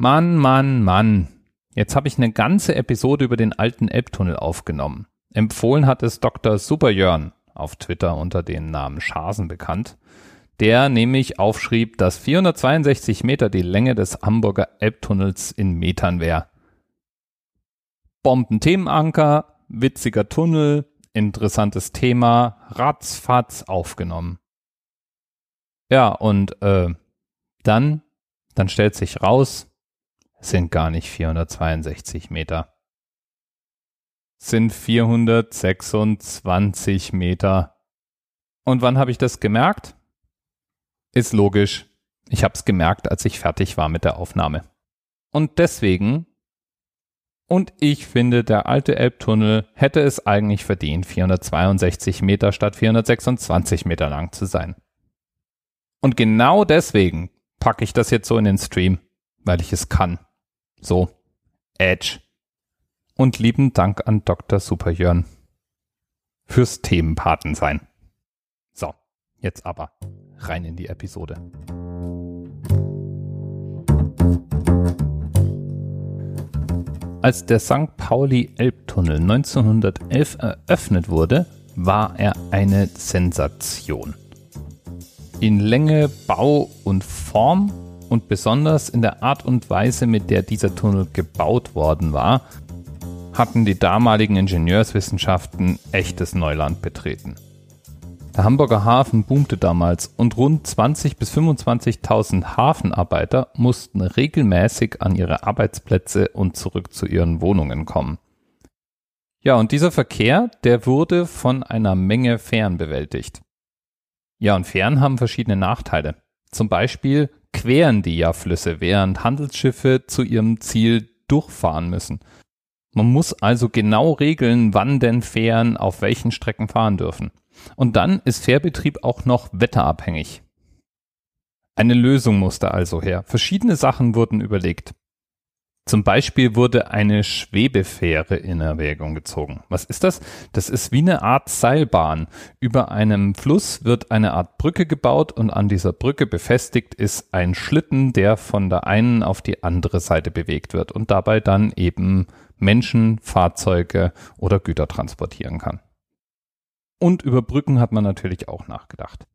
Mann, Mann, Mann. Jetzt habe ich eine ganze Episode über den alten Elbtunnel aufgenommen. Empfohlen hat es Dr. Superjörn auf Twitter unter dem Namen Schasen bekannt, der nämlich aufschrieb, dass 462 Meter die Länge des Hamburger Elbtunnels in Metern wäre. Bombenthemenanker, witziger Tunnel, interessantes Thema, ratzfatz aufgenommen. Ja, und äh, dann, dann stellt sich raus, sind gar nicht 462 Meter. Sind 426 Meter. Und wann habe ich das gemerkt? Ist logisch. Ich habe es gemerkt, als ich fertig war mit der Aufnahme. Und deswegen und ich finde, der alte Elbtunnel hätte es eigentlich verdient, 462 Meter statt 426 Meter lang zu sein. Und genau deswegen packe ich das jetzt so in den Stream, weil ich es kann. So, Edge. Und lieben Dank an Dr. Superjörn fürs Themenpaten sein. So, jetzt aber rein in die Episode. Als der St. Pauli-Elbtunnel 1911 eröffnet wurde, war er eine Sensation. In Länge, Bau und Form und besonders in der Art und Weise, mit der dieser Tunnel gebaut worden war, hatten die damaligen Ingenieurswissenschaften echtes Neuland betreten. Der Hamburger Hafen boomte damals und rund 20 bis 25.000 Hafenarbeiter mussten regelmäßig an ihre Arbeitsplätze und zurück zu ihren Wohnungen kommen. Ja, und dieser Verkehr, der wurde von einer Menge Fähren bewältigt. Ja, und Fähren haben verschiedene Nachteile. Zum Beispiel queren die ja Flüsse, während Handelsschiffe zu ihrem Ziel durchfahren müssen. Man muss also genau regeln, wann denn Fähren auf welchen Strecken fahren dürfen. Und dann ist Fährbetrieb auch noch wetterabhängig. Eine Lösung musste also her. Verschiedene Sachen wurden überlegt. Zum Beispiel wurde eine Schwebefähre in Erwägung gezogen. Was ist das? Das ist wie eine Art Seilbahn. Über einem Fluss wird eine Art Brücke gebaut und an dieser Brücke befestigt ist ein Schlitten, der von der einen auf die andere Seite bewegt wird und dabei dann eben Menschen, Fahrzeuge oder Güter transportieren kann. Und über Brücken hat man natürlich auch nachgedacht.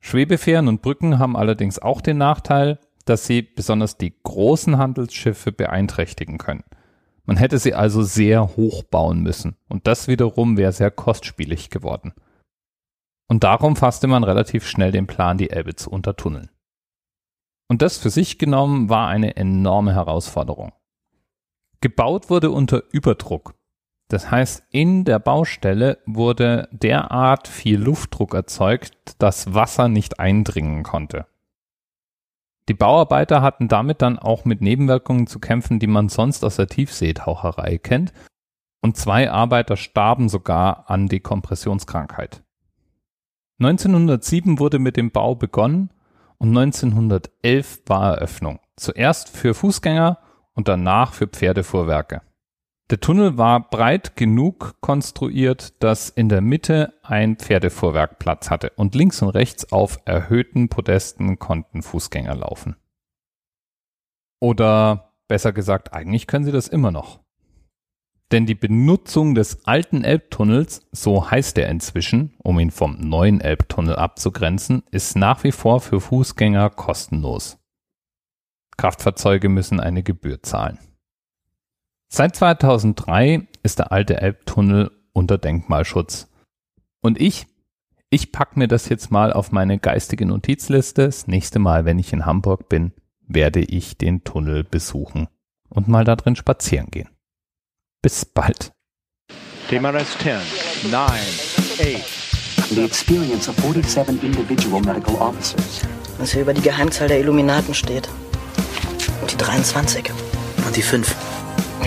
Schwebefähren und Brücken haben allerdings auch den Nachteil, dass sie besonders die großen Handelsschiffe beeinträchtigen können. Man hätte sie also sehr hoch bauen müssen und das wiederum wäre sehr kostspielig geworden. Und darum fasste man relativ schnell den Plan, die Elbe zu untertunneln. Und das für sich genommen war eine enorme Herausforderung. Gebaut wurde unter Überdruck das heißt, in der Baustelle wurde derart viel Luftdruck erzeugt, dass Wasser nicht eindringen konnte. Die Bauarbeiter hatten damit dann auch mit Nebenwirkungen zu kämpfen, die man sonst aus der Tiefseetaucherei kennt, und zwei Arbeiter starben sogar an Dekompressionskrankheit. 1907 wurde mit dem Bau begonnen und 1911 war Eröffnung. Zuerst für Fußgänger und danach für Pferdefuhrwerke. Der Tunnel war breit genug konstruiert, dass in der Mitte ein Pferdefuhrwerk Platz hatte und links und rechts auf erhöhten Podesten konnten Fußgänger laufen. Oder besser gesagt, eigentlich können sie das immer noch. Denn die Benutzung des alten Elbtunnels, so heißt er inzwischen, um ihn vom neuen Elbtunnel abzugrenzen, ist nach wie vor für Fußgänger kostenlos. Kraftfahrzeuge müssen eine Gebühr zahlen. Seit 2003 ist der alte Elbtunnel unter Denkmalschutz. Und ich, ich pack mir das jetzt mal auf meine geistige Notizliste. Das nächste Mal, wenn ich in Hamburg bin, werde ich den Tunnel besuchen und mal da drin spazieren gehen. Bis bald. TMRS 10, 9, 8. The experience of 47 individual medical officers. Was hier über die Geheimzahl der Illuminaten steht. Und die 23. Und die 5.